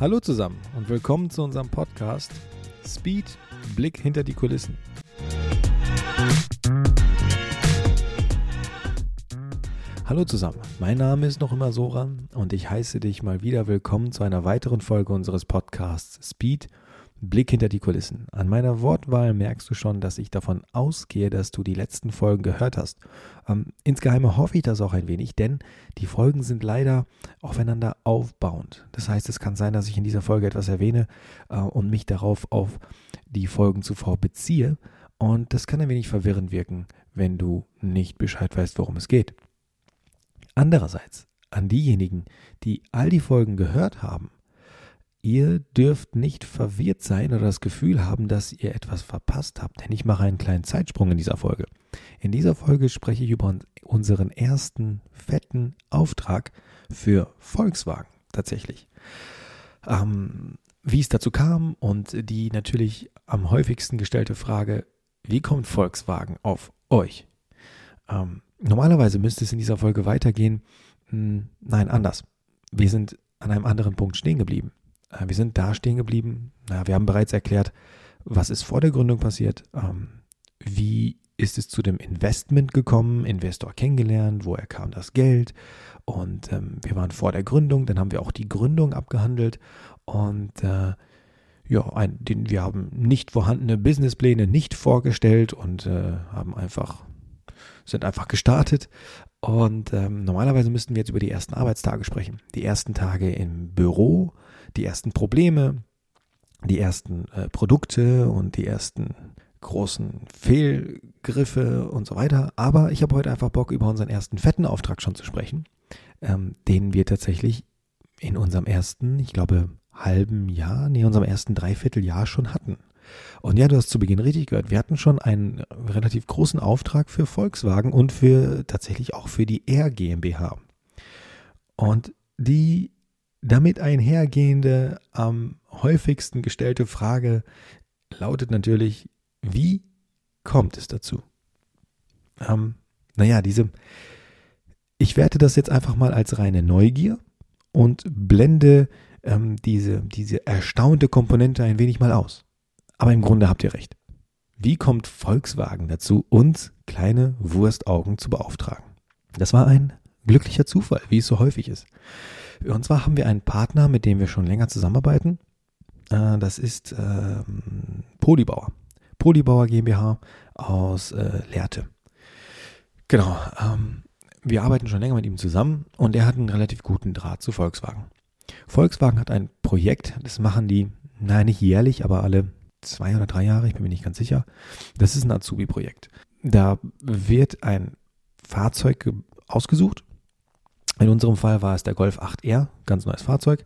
Hallo zusammen und willkommen zu unserem Podcast Speed Blick hinter die Kulissen. Hallo zusammen, mein Name ist noch immer Soran und ich heiße dich mal wieder willkommen zu einer weiteren Folge unseres Podcasts Speed Blick hinter die Kulissen. An meiner Wortwahl merkst du schon, dass ich davon ausgehe, dass du die letzten Folgen gehört hast. Ähm, insgeheim hoffe ich das auch ein wenig, denn die Folgen sind leider aufeinander aufbauend. Das heißt, es kann sein, dass ich in dieser Folge etwas erwähne äh, und mich darauf auf die Folgen zuvor beziehe. Und das kann ein wenig verwirrend wirken, wenn du nicht Bescheid weißt, worum es geht. Andererseits, an diejenigen, die all die Folgen gehört haben, Ihr dürft nicht verwirrt sein oder das Gefühl haben, dass ihr etwas verpasst habt, denn ich mache einen kleinen Zeitsprung in dieser Folge. In dieser Folge spreche ich über unseren ersten fetten Auftrag für Volkswagen tatsächlich. Ähm, wie es dazu kam und die natürlich am häufigsten gestellte Frage, wie kommt Volkswagen auf euch? Ähm, normalerweise müsste es in dieser Folge weitergehen. Hm, nein, anders. Wir sind an einem anderen Punkt stehen geblieben. Äh, wir sind da stehen geblieben. Wir haben bereits erklärt, was ist vor der Gründung passiert, ähm, wie ist es zu dem Investment gekommen, Investor kennengelernt, woher kam das Geld? Und ähm, wir waren vor der Gründung, dann haben wir auch die Gründung abgehandelt. Und äh, ja, ein, den, wir haben nicht vorhandene Businesspläne nicht vorgestellt und äh, haben einfach sind einfach gestartet. Und ähm, normalerweise müssten wir jetzt über die ersten Arbeitstage sprechen, die ersten Tage im Büro die ersten Probleme, die ersten äh, Produkte und die ersten großen Fehlgriffe und so weiter. Aber ich habe heute einfach Bock, über unseren ersten fetten Auftrag schon zu sprechen, ähm, den wir tatsächlich in unserem ersten, ich glaube, halben Jahr, nee, unserem ersten Dreivierteljahr schon hatten. Und ja, du hast zu Beginn richtig gehört. Wir hatten schon einen relativ großen Auftrag für Volkswagen und für tatsächlich auch für die R GmbH. Und die damit einhergehende, am häufigsten gestellte Frage lautet natürlich, wie kommt es dazu? Ähm, naja, diese, ich werte das jetzt einfach mal als reine Neugier und blende ähm, diese, diese erstaunte Komponente ein wenig mal aus. Aber im Grunde habt ihr recht. Wie kommt Volkswagen dazu, uns kleine Wurstaugen zu beauftragen? Das war ein glücklicher Zufall, wie es so häufig ist. Und zwar haben wir einen Partner, mit dem wir schon länger zusammenarbeiten. Äh, das ist ähm, Polybauer. Polybauer GmbH aus äh, Lehrte. Genau. Ähm, wir arbeiten schon länger mit ihm zusammen und er hat einen relativ guten Draht zu Volkswagen. Volkswagen hat ein Projekt, das machen die, nein, nicht jährlich, aber alle zwei oder drei Jahre, ich bin mir nicht ganz sicher. Das ist ein Azubi-Projekt. Da wird ein Fahrzeug ausgesucht in unserem Fall war es der Golf 8R, ganz neues Fahrzeug,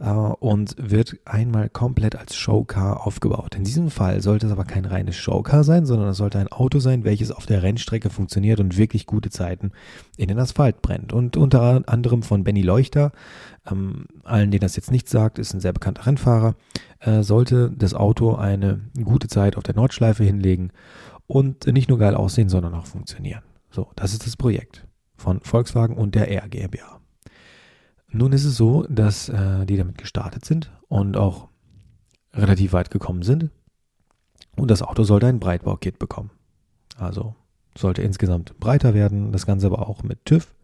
äh, und wird einmal komplett als Showcar aufgebaut. In diesem Fall sollte es aber kein reines Showcar sein, sondern es sollte ein Auto sein, welches auf der Rennstrecke funktioniert und wirklich gute Zeiten in den Asphalt brennt. Und unter anderem von Benny Leuchter, ähm, allen, denen das jetzt nicht sagt, ist ein sehr bekannter Rennfahrer, äh, sollte das Auto eine gute Zeit auf der Nordschleife hinlegen und nicht nur geil aussehen, sondern auch funktionieren. So, das ist das Projekt von Volkswagen und der R GmbH. Nun ist es so, dass äh, die damit gestartet sind und auch relativ weit gekommen sind. Und das Auto sollte ein Breitbaukit bekommen. Also sollte insgesamt breiter werden, das Ganze aber auch mit TÜV.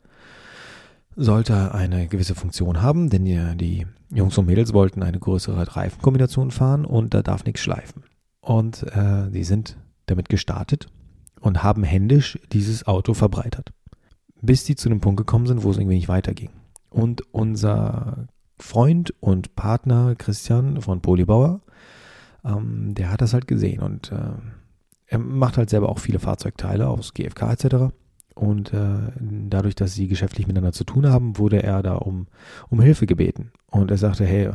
Sollte eine gewisse Funktion haben, denn die, die Jungs und Mädels wollten eine größere Reifenkombination fahren und da darf nichts schleifen. Und äh, die sind damit gestartet und haben händisch dieses Auto verbreitert bis die zu dem Punkt gekommen sind, wo es irgendwie nicht weiterging. Und unser Freund und Partner Christian von Polybauer, ähm, der hat das halt gesehen und äh, er macht halt selber auch viele Fahrzeugteile aus GFK etc. Und äh, dadurch, dass sie geschäftlich miteinander zu tun haben, wurde er da um, um Hilfe gebeten. Und er sagte, hey,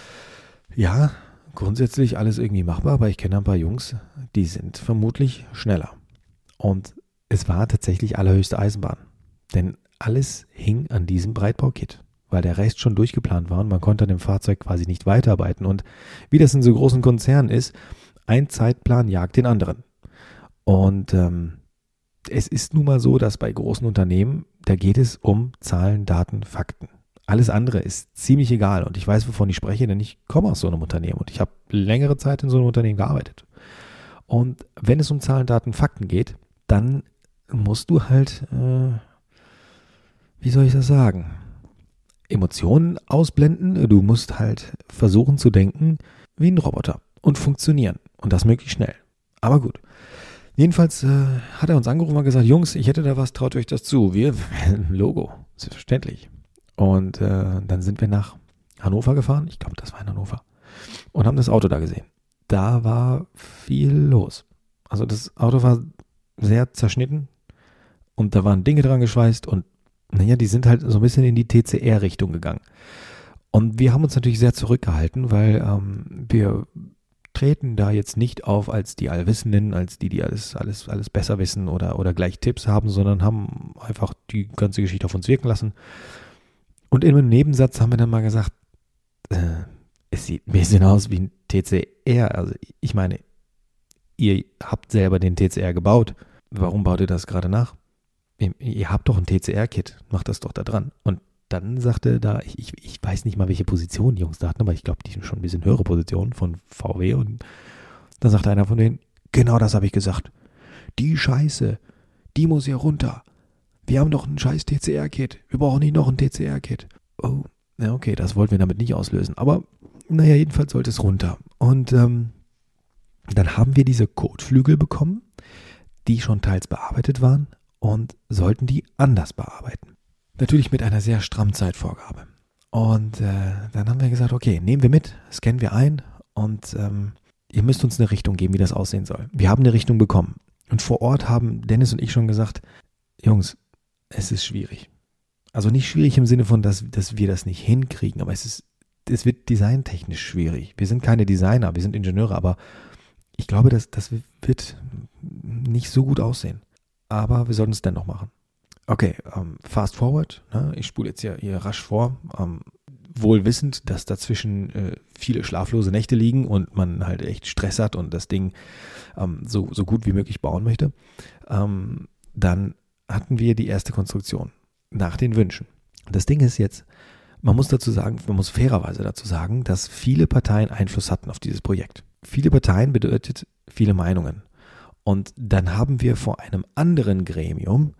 ja, grundsätzlich alles irgendwie machbar, aber ich kenne ein paar Jungs, die sind vermutlich schneller. Und es war tatsächlich allerhöchste Eisenbahn. Denn alles hing an diesem Breitbaukit, weil der Rest schon durchgeplant war und man konnte an dem Fahrzeug quasi nicht weiterarbeiten. Und wie das in so großen Konzernen ist, ein Zeitplan jagt den anderen. Und ähm, es ist nun mal so, dass bei großen Unternehmen, da geht es um Zahlen, Daten, Fakten. Alles andere ist ziemlich egal und ich weiß, wovon ich spreche, denn ich komme aus so einem Unternehmen und ich habe längere Zeit in so einem Unternehmen gearbeitet. Und wenn es um Zahlen, Daten, Fakten geht, dann musst du halt, äh, wie soll ich das sagen, Emotionen ausblenden. Du musst halt versuchen zu denken wie ein Roboter und funktionieren. Und das möglichst schnell. Aber gut. Jedenfalls äh, hat er uns angerufen und gesagt, Jungs, ich hätte da was, traut euch das zu. Wir, Logo, selbstverständlich. Und äh, dann sind wir nach Hannover gefahren. Ich glaube, das war in Hannover. Und haben das Auto da gesehen. Da war viel los. Also das Auto war sehr zerschnitten und da waren Dinge dran geschweißt und naja, die sind halt so ein bisschen in die TCR-Richtung gegangen. Und wir haben uns natürlich sehr zurückgehalten, weil ähm, wir treten da jetzt nicht auf als die Allwissenden, als die, die alles, alles, alles besser wissen oder, oder gleich Tipps haben, sondern haben einfach die ganze Geschichte auf uns wirken lassen. Und in einem Nebensatz haben wir dann mal gesagt, äh, es sieht ein bisschen aus wie ein TCR. Also ich meine, ihr habt selber den TCR gebaut. Warum baut ihr das gerade nach? Ihr, habt doch ein TCR-Kit, macht das doch da dran. Und dann sagte da, ich, ich, ich weiß nicht mal, welche Position die Jungs da hatten, aber ich glaube, die sind schon ein bisschen höhere Positionen von VW. Und dann sagte einer von denen, genau das habe ich gesagt. Die Scheiße, die muss hier runter. Wir haben doch ein scheiß TCR-Kit. Wir brauchen nicht noch ein TCR-Kit. Oh, ja, okay, das wollten wir damit nicht auslösen. Aber naja, jedenfalls sollte es runter. Und ähm, dann haben wir diese Kotflügel bekommen, die schon teils bearbeitet waren und sollten die anders bearbeiten. Natürlich mit einer sehr strammen Zeitvorgabe. Und äh, dann haben wir gesagt, okay, nehmen wir mit, scannen wir ein und ähm, ihr müsst uns eine Richtung geben, wie das aussehen soll. Wir haben eine Richtung bekommen. Und vor Ort haben Dennis und ich schon gesagt, Jungs, es ist schwierig. Also nicht schwierig im Sinne von, dass, dass wir das nicht hinkriegen, aber es ist, es wird designtechnisch schwierig. Wir sind keine Designer, wir sind Ingenieure, aber ich glaube, das, das wird nicht so gut aussehen. Aber wir sollten es dennoch machen. Okay, ähm, fast forward. Ne? Ich spule jetzt hier, hier rasch vor. Ähm, wohl wissend, dass dazwischen äh, viele schlaflose Nächte liegen und man halt echt Stress hat und das Ding ähm, so, so gut wie möglich bauen möchte. Ähm, dann hatten wir die erste Konstruktion nach den Wünschen. Das Ding ist jetzt, man muss dazu sagen, man muss fairerweise dazu sagen, dass viele Parteien Einfluss hatten auf dieses Projekt. Viele Parteien bedeutet viele Meinungen. Und dann haben wir vor einem anderen Gremium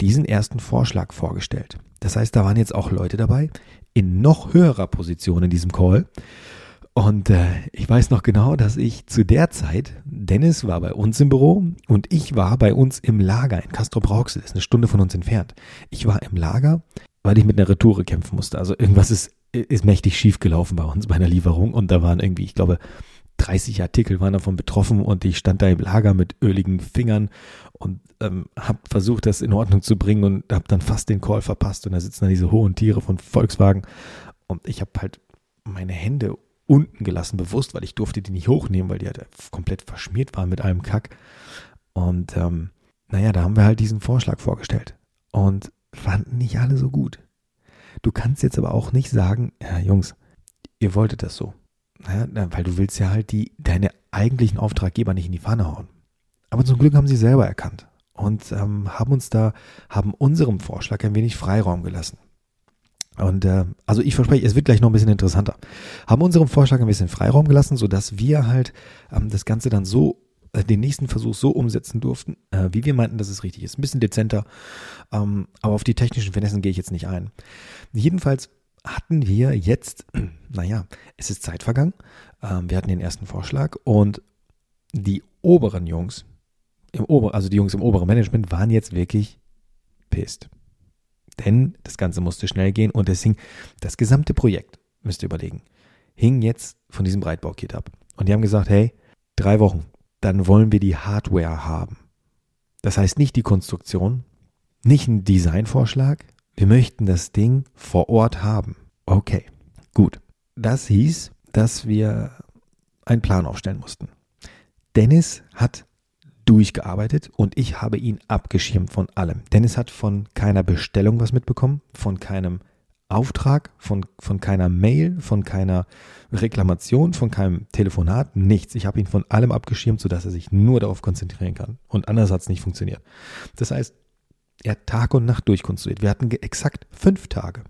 diesen ersten Vorschlag vorgestellt. Das heißt, da waren jetzt auch Leute dabei in noch höherer Position in diesem Call. Und äh, ich weiß noch genau, dass ich zu der Zeit, Dennis war bei uns im Büro und ich war bei uns im Lager in Castro Brauxel, ist eine Stunde von uns entfernt. Ich war im Lager, weil ich mit einer Retoure kämpfen musste. Also irgendwas ist, ist mächtig schief gelaufen bei uns bei einer Lieferung und da waren irgendwie, ich glaube, 30 Artikel waren davon betroffen und ich stand da im Lager mit öligen Fingern und ähm, habe versucht, das in Ordnung zu bringen und habe dann fast den Call verpasst und da sitzen dann diese hohen Tiere von Volkswagen und ich habe halt meine Hände unten gelassen, bewusst, weil ich durfte die nicht hochnehmen, weil die halt komplett verschmiert waren mit allem Kack. Und ähm, naja, da haben wir halt diesen Vorschlag vorgestellt und fanden nicht alle so gut. Du kannst jetzt aber auch nicht sagen, ja, Jungs, ihr wolltet das so. Ja, weil du willst ja halt die, deine eigentlichen Auftraggeber nicht in die Pfanne hauen. Aber zum Glück haben sie selber erkannt und ähm, haben uns da, haben unserem Vorschlag ein wenig Freiraum gelassen. Und äh, also ich verspreche, es wird gleich noch ein bisschen interessanter. Haben unserem Vorschlag ein bisschen Freiraum gelassen, sodass wir halt ähm, das Ganze dann so, äh, den nächsten Versuch so umsetzen durften, äh, wie wir meinten, dass es richtig ist. Ein bisschen dezenter, ähm, aber auf die technischen Finessen gehe ich jetzt nicht ein. Jedenfalls hatten wir jetzt, naja, es ist Zeit vergangen. Ähm, wir hatten den ersten Vorschlag und die oberen Jungs, im Ober, also die Jungs im oberen Management waren jetzt wirklich pisst. Denn das Ganze musste schnell gehen und deswegen das gesamte Projekt, müsst ihr überlegen, hing jetzt von diesem Breitbaukit ab. Und die haben gesagt, hey, drei Wochen, dann wollen wir die Hardware haben. Das heißt nicht die Konstruktion, nicht ein Designvorschlag, wir möchten das Ding vor Ort haben. Okay, gut. Das hieß, dass wir einen Plan aufstellen mussten. Dennis hat durchgearbeitet und ich habe ihn abgeschirmt von allem. Dennis hat von keiner Bestellung was mitbekommen, von keinem Auftrag, von, von keiner Mail, von keiner Reklamation, von keinem Telefonat, nichts. Ich habe ihn von allem abgeschirmt, sodass er sich nur darauf konzentrieren kann. Und anders hat es nicht funktioniert. Das heißt, er hat Tag und Nacht durchkonstruiert. Wir hatten exakt fünf Tage.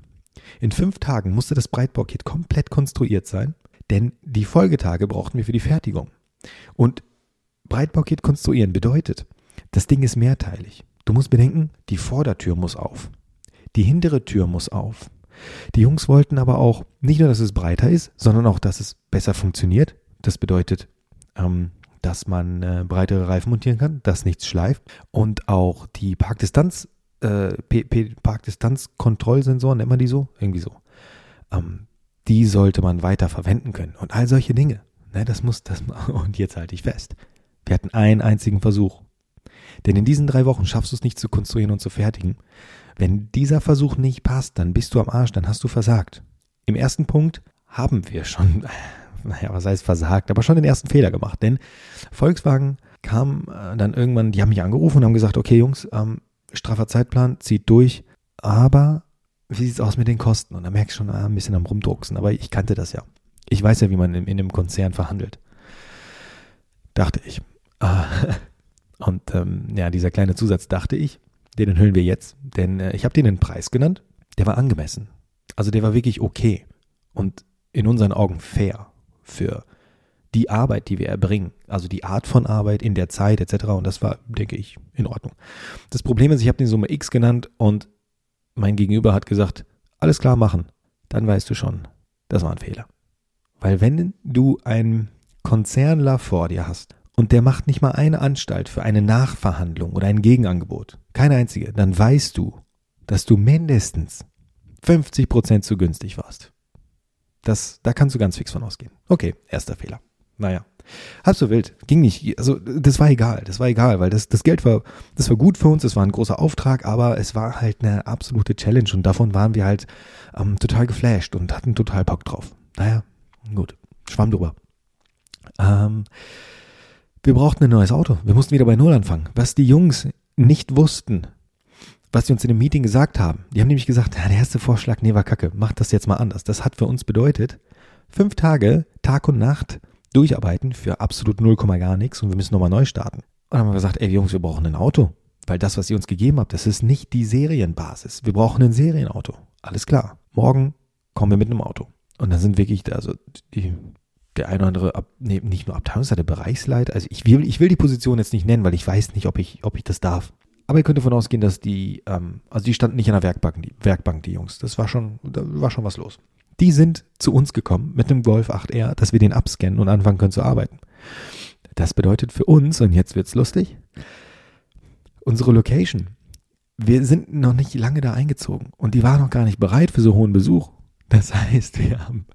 In fünf Tagen musste das Breitbaukit komplett konstruiert sein, denn die Folgetage brauchten wir für die Fertigung. Und Breitbaukit konstruieren bedeutet, das Ding ist mehrteilig. Du musst bedenken, die Vordertür muss auf. Die hintere Tür muss auf. Die Jungs wollten aber auch nicht nur, dass es breiter ist, sondern auch, dass es besser funktioniert. Das bedeutet, ähm, dass man äh, breitere Reifen montieren kann, dass nichts schleift und auch die Parkdistanz, äh, Parkdistanzkontrollsensoren, nennt man die so? Irgendwie so. Ähm, die sollte man weiter verwenden können und all solche Dinge. Ne, das muss, das, und jetzt halte ich fest. Wir hatten einen einzigen Versuch. Denn in diesen drei Wochen schaffst du es nicht zu konstruieren und zu fertigen. Wenn dieser Versuch nicht passt, dann bist du am Arsch, dann hast du versagt. Im ersten Punkt haben wir schon, naja, was heißt versagt, aber schon den ersten Fehler gemacht. Denn Volkswagen kam äh, dann irgendwann, die haben mich angerufen und haben gesagt, okay Jungs, ähm, straffer Zeitplan, zieht durch, aber wie sieht's aus mit den Kosten? Und da merkst du schon ah, ein bisschen am Rumdrucksen, aber ich kannte das ja. Ich weiß ja, wie man in, in einem Konzern verhandelt. Dachte ich. Ah, und ähm, ja, dieser kleine Zusatz dachte ich, den enthüllen wir jetzt, denn äh, ich habe den einen Preis genannt, der war angemessen. Also der war wirklich okay und in unseren Augen fair für die Arbeit, die wir erbringen, also die Art von Arbeit in der Zeit etc. Und das war, denke ich, in Ordnung. Das Problem ist, ich habe den Summe X genannt und mein Gegenüber hat gesagt, alles klar machen. Dann weißt du schon, das war ein Fehler. Weil wenn du einen Konzernler vor dir hast und der macht nicht mal eine Anstalt für eine Nachverhandlung oder ein Gegenangebot, keine einzige, dann weißt du, dass du mindestens 50 Prozent zu günstig warst. Das, da kannst du ganz fix von ausgehen. Okay, erster Fehler. Naja, halb so wild. Ging nicht. Also, das war egal. Das war egal, weil das, das Geld war, das war gut für uns. Das war ein großer Auftrag, aber es war halt eine absolute Challenge und davon waren wir halt ähm, total geflasht und hatten total Bock drauf. Naja, gut. Schwamm drüber. Ähm, wir brauchten ein neues Auto. Wir mussten wieder bei Null anfangen. Was die Jungs nicht wussten, was sie uns in dem Meeting gesagt haben. Die haben nämlich gesagt, ja, der erste Vorschlag, nee, war kacke, macht das jetzt mal anders. Das hat für uns bedeutet, fünf Tage, Tag und Nacht durcharbeiten für absolut null Komma gar nichts und wir müssen nochmal neu starten. Und dann haben wir gesagt, ey Jungs, wir brauchen ein Auto. Weil das, was ihr uns gegeben habt, das ist nicht die Serienbasis. Wir brauchen ein Serienauto. Alles klar. Morgen kommen wir mit einem Auto. Und dann sind wirklich, also die, der eine oder andere, Ab, nee, nicht nur Abteilungsleiter, Bereichsleiter. Also ich will, ich will die Position jetzt nicht nennen, weil ich weiß nicht, ob ich, ob ich das darf. Aber ihr könnt davon ausgehen, dass die, ähm, also die standen nicht an der Werkbank, die Werkbank, die Jungs. Das war schon, da war schon was los. Die sind zu uns gekommen mit einem Golf 8R, dass wir den abscannen und anfangen können zu arbeiten. Das bedeutet für uns, und jetzt wird's lustig, unsere Location. Wir sind noch nicht lange da eingezogen und die war noch gar nicht bereit für so hohen Besuch. Das heißt, wir haben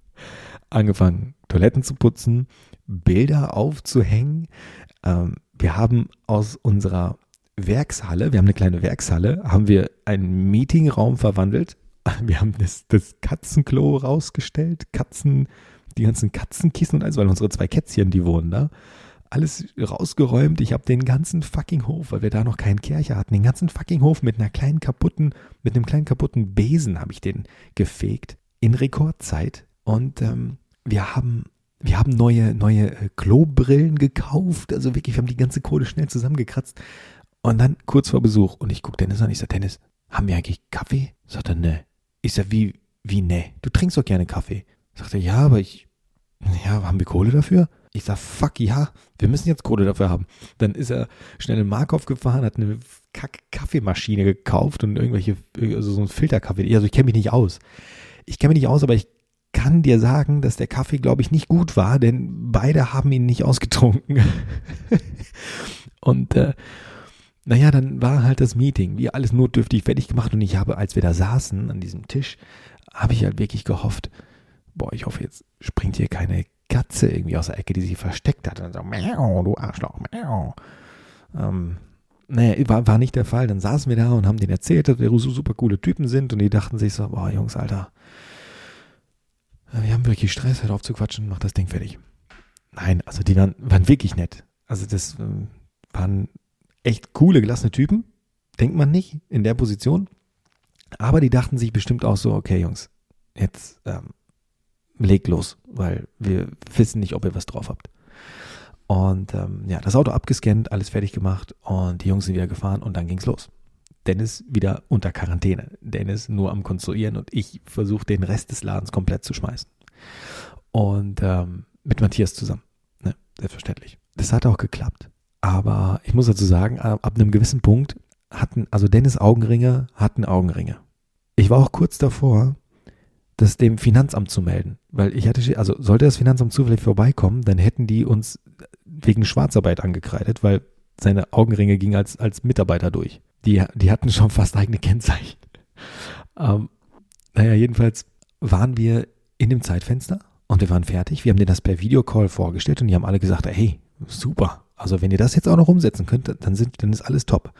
angefangen, Toiletten zu putzen, Bilder aufzuhängen. Ähm, wir haben aus unserer Werkshalle, wir haben eine kleine Werkshalle, haben wir einen Meetingraum verwandelt. Wir haben das, das Katzenklo rausgestellt, Katzen, die ganzen Katzenkissen und alles, weil unsere zwei Kätzchen, die wohnen da. Alles rausgeräumt. Ich habe den ganzen fucking Hof, weil wir da noch keinen Kercher hatten, den ganzen fucking Hof mit einer kleinen kaputten, mit einem kleinen kaputten Besen habe ich den gefegt. In Rekordzeit. Und ähm, wir haben wir haben neue, neue äh, Klobrillen gekauft. Also wirklich, wir haben die ganze Kohle schnell zusammengekratzt. Und dann kurz vor Besuch. Und ich gucke Dennis an. Ich sage, Dennis, haben wir eigentlich Kaffee? Sagt er, ne. Ich sage, wie, wie ne? Du trinkst doch gerne Kaffee. Sagt er, ja, aber ich, ja, haben wir Kohle dafür? Ich sage, fuck ja, wir müssen jetzt Kohle dafür haben. Dann ist er schnell in Markov gefahren, hat eine Kack-Kaffeemaschine gekauft und irgendwelche, also so ein Filterkaffee. Also ich kenne mich nicht aus. Ich kenne mich nicht aus, aber ich kann dir sagen, dass der Kaffee, glaube ich, nicht gut war, denn beide haben ihn nicht ausgetrunken. und äh, naja, dann war halt das Meeting, wie alles notdürftig fertig gemacht und ich habe, als wir da saßen an diesem Tisch, habe ich halt wirklich gehofft, boah, ich hoffe, jetzt springt hier keine Katze irgendwie aus der Ecke, die sich versteckt hat und so, miau, du Arschloch, miau. Ähm, naja, war, war nicht der Fall. Dann saßen wir da und haben denen erzählt, dass wir so super coole Typen sind und die dachten sich so, boah, Jungs, Alter, wir haben wirklich Stress, hört auf zu quatschen, macht das Ding fertig. Nein, also die waren, waren wirklich nett. Also das ähm, waren echt coole, gelassene Typen. Denkt man nicht in der Position. Aber die dachten sich bestimmt auch so, okay, Jungs, jetzt ähm, legt los, weil wir wissen nicht, ob ihr was drauf habt. Und ähm, ja, das Auto abgescannt, alles fertig gemacht und die Jungs sind wieder gefahren und dann ging's los. Dennis wieder unter Quarantäne. Dennis nur am Konstruieren und ich versuche den Rest des Ladens komplett zu schmeißen. Und ähm, mit Matthias zusammen. Ne? Selbstverständlich. Das hat auch geklappt. Aber ich muss dazu sagen, ab einem gewissen Punkt hatten, also Dennis Augenringe hatten Augenringe. Ich war auch kurz davor, das dem Finanzamt zu melden. Weil ich hatte, also sollte das Finanzamt zufällig vorbeikommen, dann hätten die uns wegen Schwarzarbeit angekreidet, weil seine Augenringe gingen als, als Mitarbeiter durch. Die, die hatten schon fast eigene Kennzeichen. Ähm, naja, jedenfalls waren wir in dem Zeitfenster und wir waren fertig. Wir haben denen das per Videocall vorgestellt und die haben alle gesagt, hey, super. Also wenn ihr das jetzt auch noch umsetzen könnt, dann, sind, dann ist alles top.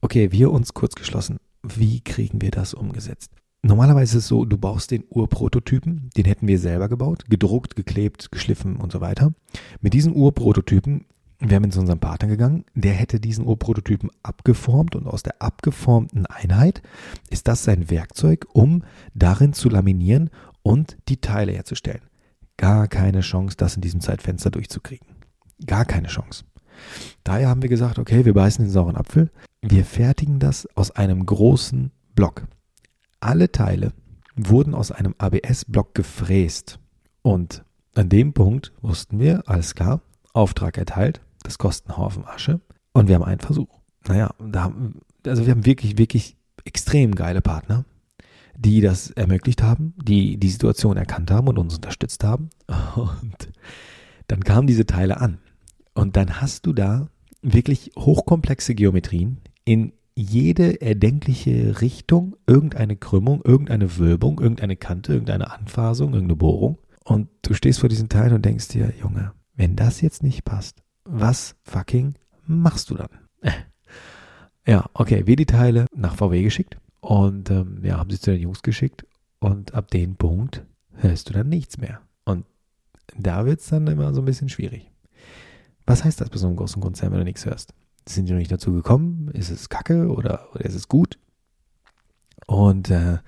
Okay, wir uns kurz geschlossen. Wie kriegen wir das umgesetzt? Normalerweise ist es so, du baust den Urprototypen, den hätten wir selber gebaut, gedruckt, geklebt, geschliffen und so weiter. Mit diesen Urprototypen wir haben zu unserem Partner gegangen, der hätte diesen Urprototypen abgeformt und aus der abgeformten Einheit ist das sein Werkzeug, um darin zu laminieren und die Teile herzustellen. Gar keine Chance, das in diesem Zeitfenster durchzukriegen. Gar keine Chance. Daher haben wir gesagt, okay, wir beißen den sauren Apfel. Wir fertigen das aus einem großen Block. Alle Teile wurden aus einem ABS-Block gefräst. Und an dem Punkt wussten wir, alles klar, Auftrag erteilt, das kostet einen Haufen Asche. Und wir haben einen Versuch. Naja, da, also wir haben wirklich, wirklich extrem geile Partner, die das ermöglicht haben, die die Situation erkannt haben und uns unterstützt haben. Und dann kamen diese Teile an. Und dann hast du da wirklich hochkomplexe Geometrien in jede erdenkliche Richtung, irgendeine Krümmung, irgendeine Wölbung, irgendeine Kante, irgendeine Anfasung, irgendeine Bohrung. Und du stehst vor diesen Teilen und denkst dir, Junge, wenn das jetzt nicht passt, was fucking machst du dann? Ja, okay, wir die Teile nach VW geschickt und ähm, ja, haben sie zu den Jungs geschickt und ab dem Punkt hörst du dann nichts mehr. Und da wird es dann immer so ein bisschen schwierig. Was heißt das bei so einem großen Konzern, wenn du nichts hörst? Sind die noch nicht dazu gekommen? Ist es kacke oder, oder ist es gut? Und äh,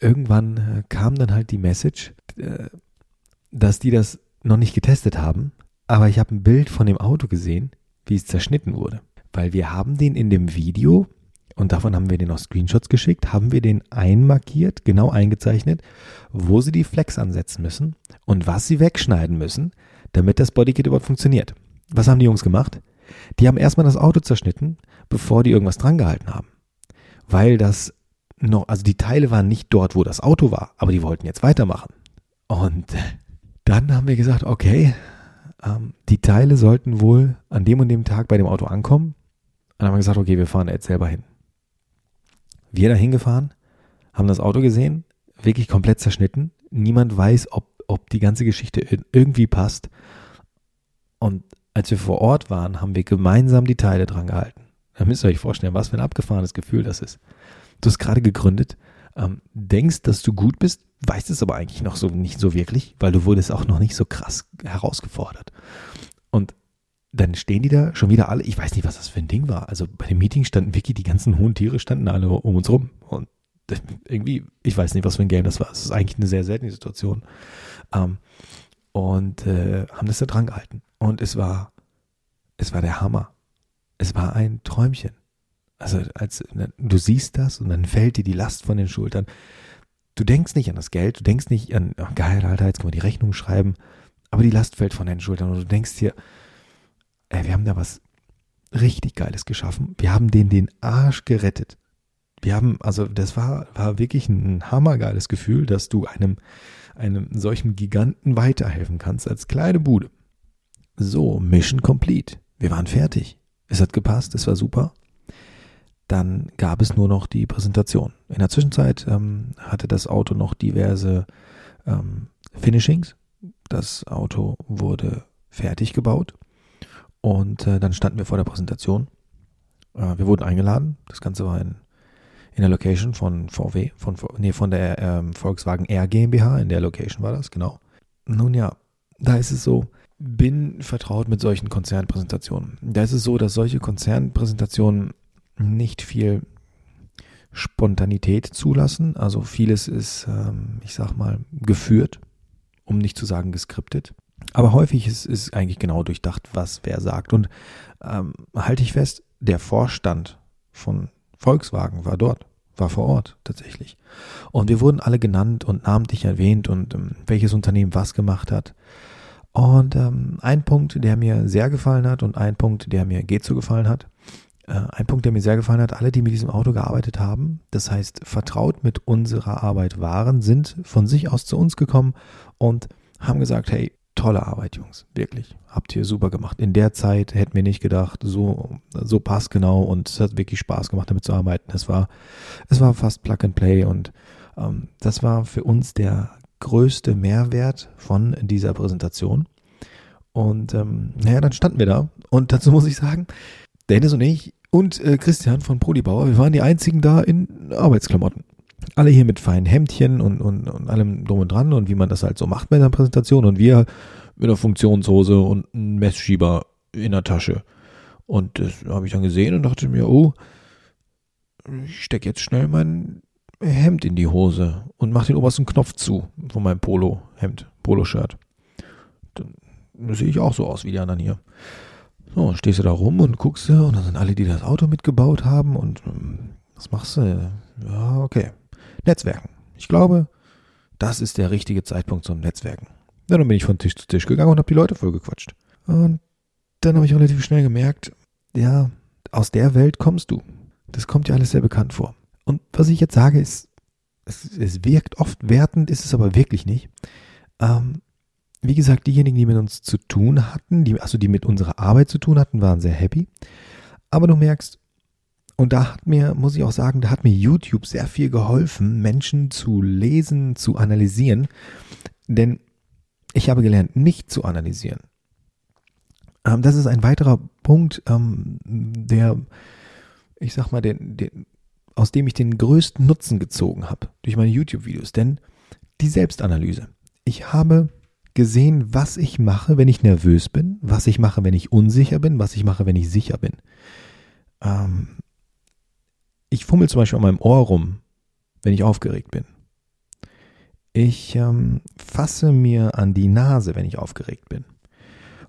irgendwann äh, kam dann halt die Message, äh, dass die das noch nicht getestet haben aber ich habe ein Bild von dem Auto gesehen, wie es zerschnitten wurde. Weil wir haben den in dem Video, und davon haben wir den auch Screenshots geschickt, haben wir den einmarkiert, genau eingezeichnet, wo sie die Flex ansetzen müssen und was sie wegschneiden müssen, damit das Bodykit überhaupt funktioniert. Was haben die Jungs gemacht? Die haben erstmal das Auto zerschnitten, bevor die irgendwas dran gehalten haben. Weil das noch, also die Teile waren nicht dort, wo das Auto war, aber die wollten jetzt weitermachen. Und dann haben wir gesagt, okay, ähm, die Teile sollten wohl an dem und dem Tag bei dem Auto ankommen. Und dann haben wir gesagt, okay, wir fahren jetzt selber hin. Wir da hingefahren, haben das Auto gesehen, wirklich komplett zerschnitten. Niemand weiß, ob, ob die ganze Geschichte irgendwie passt. Und als wir vor Ort waren, haben wir gemeinsam die Teile dran gehalten. Da müsst ihr euch vorstellen, was für ein abgefahrenes Gefühl das ist. Du hast gerade gegründet, ähm, denkst, dass du gut bist, weißt es aber eigentlich noch so nicht so wirklich, weil du wurdest auch noch nicht so krass herausgefordert. Und dann stehen die da schon wieder alle, ich weiß nicht, was das für ein Ding war. Also bei dem Meeting standen wirklich die ganzen hohen Tiere standen alle um uns rum. Und irgendwie, ich weiß nicht, was für ein Game das war. Es ist eigentlich eine sehr seltene Situation. Ähm, und äh, haben das da dran gehalten. Und es war, es war der Hammer. Es war ein Träumchen. Also als du siehst das und dann fällt dir die Last von den Schultern. Du denkst nicht an das Geld, du denkst nicht an, oh geil, Alter, jetzt können wir die Rechnung schreiben, aber die Last fällt von deinen Schultern und du denkst dir, ey, wir haben da was richtig Geiles geschaffen. Wir haben denen den Arsch gerettet. Wir haben, also das war, war wirklich ein hammergeiles Gefühl, dass du einem, einem solchen Giganten weiterhelfen kannst als kleine Bude. So, Mission complete. Wir waren fertig. Es hat gepasst, es war super. Dann gab es nur noch die Präsentation. In der Zwischenzeit ähm, hatte das Auto noch diverse ähm, Finishings. Das Auto wurde fertig gebaut und äh, dann standen wir vor der Präsentation. Äh, wir wurden eingeladen. Das Ganze war in, in der Location von VW, von, nee, von der ähm, Volkswagen R GmbH. In der Location war das, genau. Nun ja, da ist es so, bin vertraut mit solchen Konzernpräsentationen. Da ist es so, dass solche Konzernpräsentationen nicht viel Spontanität zulassen. Also vieles ist, ähm, ich sag mal, geführt, um nicht zu sagen geskriptet. Aber häufig ist, ist eigentlich genau durchdacht, was wer sagt. Und ähm, halte ich fest, der Vorstand von Volkswagen war dort, war vor Ort tatsächlich. Und wir wurden alle genannt und namentlich erwähnt und ähm, welches Unternehmen was gemacht hat. Und ähm, ein Punkt, der mir sehr gefallen hat und ein Punkt, der mir geht so gefallen hat, äh, ein Punkt, der mir sehr gefallen hat, alle, die mit diesem Auto gearbeitet haben, das heißt vertraut mit unserer Arbeit waren, sind von sich aus zu uns gekommen und haben gesagt, hey, tolle Arbeit, Jungs, wirklich, habt ihr super gemacht. In der Zeit hätten wir nicht gedacht, so, so passgenau und es hat wirklich Spaß gemacht, damit zu arbeiten. Es war, es war fast Plug and Play und ähm, das war für uns der größte Mehrwert von dieser Präsentation. Und ähm, naja, dann standen wir da und dazu muss ich sagen, Dennis und ich und äh, Christian von Polibauer, wir waren die einzigen da in Arbeitsklamotten. Alle hier mit feinen Hemdchen und, und, und allem drum und dran und wie man das halt so macht bei einer Präsentation und wir mit einer Funktionshose und einem Messschieber in der Tasche. Und das habe ich dann gesehen und dachte mir, oh, ich stecke jetzt schnell mein Hemd in die Hose und mache den obersten Knopf zu von meinem Polo-Hemd, Poloshirt. Dann sehe ich auch so aus wie die anderen hier. So, stehst du da rum und guckst und dann sind alle, die das Auto mitgebaut haben und ähm, was machst du? Ja, okay. Netzwerken. Ich glaube, das ist der richtige Zeitpunkt zum Netzwerken. Ja, dann bin ich von Tisch zu Tisch gegangen und habe die Leute vollgequatscht. Und dann habe ich relativ schnell gemerkt, ja, aus der Welt kommst du. Das kommt dir alles sehr bekannt vor. Und was ich jetzt sage, ist, es, es wirkt oft wertend, ist es aber wirklich nicht. Ähm, wie gesagt, diejenigen, die mit uns zu tun hatten, die, also die mit unserer Arbeit zu tun hatten, waren sehr happy. Aber du merkst, und da hat mir, muss ich auch sagen, da hat mir YouTube sehr viel geholfen, Menschen zu lesen, zu analysieren. Denn ich habe gelernt, nicht zu analysieren. Ähm, das ist ein weiterer Punkt, ähm, der, ich sag mal, den, den, aus dem ich den größten Nutzen gezogen habe durch meine YouTube-Videos. Denn die Selbstanalyse. Ich habe gesehen, was ich mache, wenn ich nervös bin, was ich mache, wenn ich unsicher bin, was ich mache, wenn ich sicher bin. Ähm, ich fummel zum Beispiel an meinem Ohr rum, wenn ich aufgeregt bin. Ich ähm, fasse mir an die Nase, wenn ich aufgeregt bin.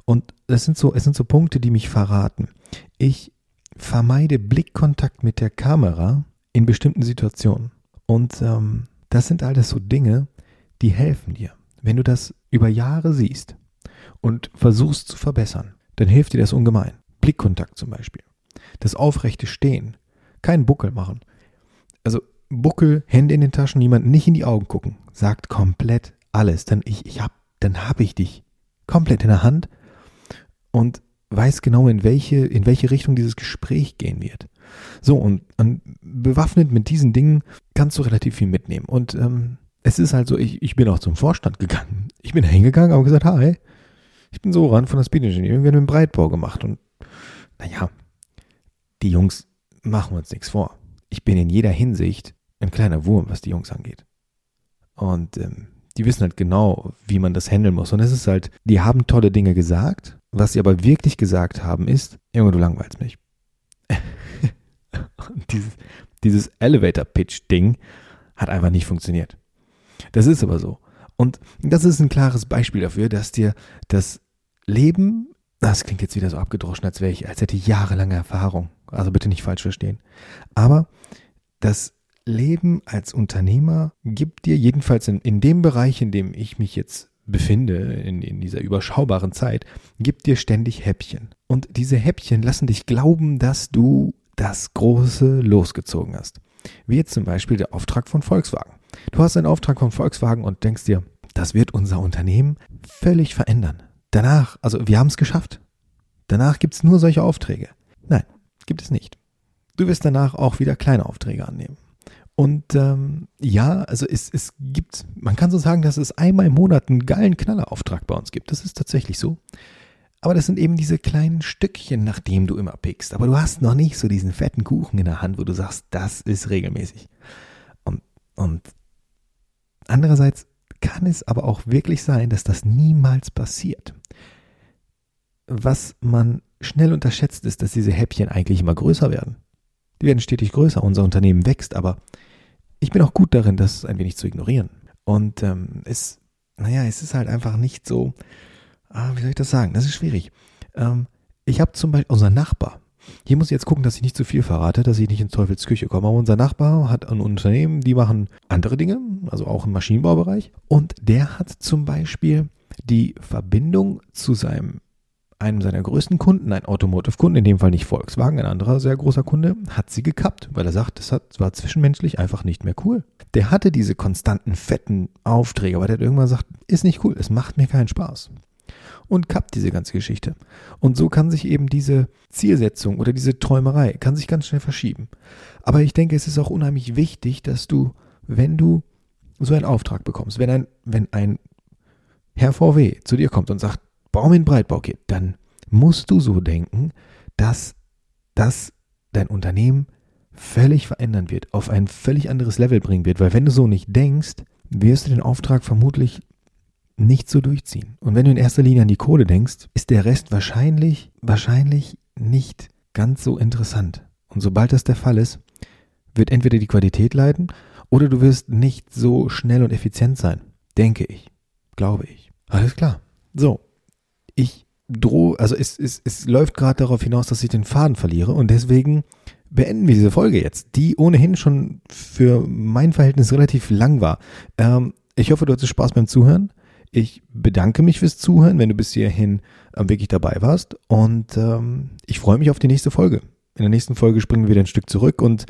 Und das sind so, es sind so Punkte, die mich verraten. Ich vermeide Blickkontakt mit der Kamera in bestimmten Situationen. Und ähm, das sind alles so Dinge, die helfen dir. Wenn du das über Jahre siehst und versuchst zu verbessern, dann hilft dir das ungemein. Blickkontakt zum Beispiel. Das aufrechte Stehen. Kein Buckel machen. Also Buckel, Hände in den Taschen, jemanden nicht in die Augen gucken. Sagt komplett alles. Dann ich, ich hab, dann habe ich dich komplett in der Hand und weiß genau, in welche, in welche Richtung dieses Gespräch gehen wird. So, und, und bewaffnet mit diesen Dingen kannst du relativ viel mitnehmen. Und ähm, es ist halt so, ich, ich bin auch zum Vorstand gegangen. Ich bin hingegangen, habe gesagt, hi, ich bin Soran von der Speed Engineering, wir haben einen Breitbau gemacht. Und naja, die Jungs machen uns nichts vor. Ich bin in jeder Hinsicht ein kleiner Wurm, was die Jungs angeht. Und ähm, die wissen halt genau, wie man das handeln muss. Und es ist halt, die haben tolle Dinge gesagt. Was sie aber wirklich gesagt haben, ist, Junge, du langweilst mich. dieses, dieses Elevator-Pitch-Ding hat einfach nicht funktioniert. Das ist aber so. Und das ist ein klares Beispiel dafür, dass dir das Leben, das klingt jetzt wieder so abgedroschen, als wäre ich, als hätte ich jahrelange Erfahrung. Also bitte nicht falsch verstehen. Aber das Leben als Unternehmer gibt dir jedenfalls in, in dem Bereich, in dem ich mich jetzt befinde, in, in dieser überschaubaren Zeit, gibt dir ständig Häppchen. Und diese Häppchen lassen dich glauben, dass du das Große losgezogen hast. Wie jetzt zum Beispiel der Auftrag von Volkswagen. Du hast einen Auftrag von Volkswagen und denkst dir, das wird unser Unternehmen völlig verändern. Danach, also wir haben es geschafft. Danach gibt es nur solche Aufträge. Nein, gibt es nicht. Du wirst danach auch wieder kleine Aufträge annehmen. Und ähm, ja, also es, es gibt, man kann so sagen, dass es einmal im Monat einen geilen Knallerauftrag bei uns gibt. Das ist tatsächlich so. Aber das sind eben diese kleinen Stückchen, nach denen du immer pickst. Aber du hast noch nicht so diesen fetten Kuchen in der Hand, wo du sagst, das ist regelmäßig. Und, und Andererseits kann es aber auch wirklich sein, dass das niemals passiert. Was man schnell unterschätzt, ist, dass diese Häppchen eigentlich immer größer werden. Die werden stetig größer, unser Unternehmen wächst, aber ich bin auch gut darin, das ein wenig zu ignorieren. Und ähm, es, naja, es ist halt einfach nicht so, ah, wie soll ich das sagen? Das ist schwierig. Ähm, ich habe zum Beispiel, unser Nachbar, hier muss ich jetzt gucken, dass ich nicht zu viel verrate, dass ich nicht ins Teufels Küche komme. Aber unser Nachbar hat ein Unternehmen, die machen andere Dinge, also auch im Maschinenbaubereich. Und der hat zum Beispiel die Verbindung zu seinem einem seiner größten Kunden, ein Automotive-Kunden, in dem Fall nicht Volkswagen, ein anderer sehr großer Kunde, hat sie gekappt, weil er sagt, das war zwischenmenschlich einfach nicht mehr cool. Der hatte diese konstanten, fetten Aufträge, aber der hat irgendwann gesagt, ist nicht cool, es macht mir keinen Spaß und kappt diese ganze Geschichte. Und so kann sich eben diese Zielsetzung oder diese Träumerei kann sich ganz schnell verschieben. Aber ich denke, es ist auch unheimlich wichtig, dass du, wenn du so einen Auftrag bekommst, wenn ein, wenn ein Herr VW zu dir kommt und sagt, Baum in Breitbau geht, dann musst du so denken, dass das dein Unternehmen völlig verändern wird, auf ein völlig anderes Level bringen wird. Weil wenn du so nicht denkst, wirst du den Auftrag vermutlich nicht so durchziehen. Und wenn du in erster Linie an die Kohle denkst, ist der Rest wahrscheinlich, wahrscheinlich nicht ganz so interessant. Und sobald das der Fall ist, wird entweder die Qualität leiden oder du wirst nicht so schnell und effizient sein. Denke ich. Glaube ich. Alles klar. So. Ich drohe, also es, es, es läuft gerade darauf hinaus, dass ich den Faden verliere und deswegen beenden wir diese Folge jetzt, die ohnehin schon für mein Verhältnis relativ lang war. Ähm, ich hoffe, du hattest Spaß beim Zuhören. Ich bedanke mich fürs Zuhören, wenn du bis hierhin äh, wirklich dabei warst. Und ähm, ich freue mich auf die nächste Folge. In der nächsten Folge springen wir wieder ein Stück zurück und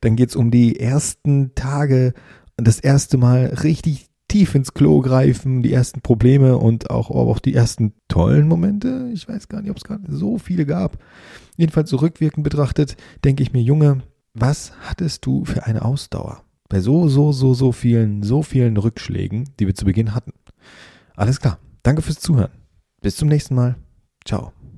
dann geht es um die ersten Tage, das erste Mal richtig tief ins Klo greifen, die ersten Probleme und auch, auch die ersten tollen Momente. Ich weiß gar nicht, ob es gerade so viele gab. Jedenfalls so rückwirkend betrachtet, denke ich mir, Junge, was hattest du für eine Ausdauer? Bei so, so, so, so vielen, so vielen Rückschlägen, die wir zu Beginn hatten. Alles klar. Danke fürs Zuhören. Bis zum nächsten Mal. Ciao.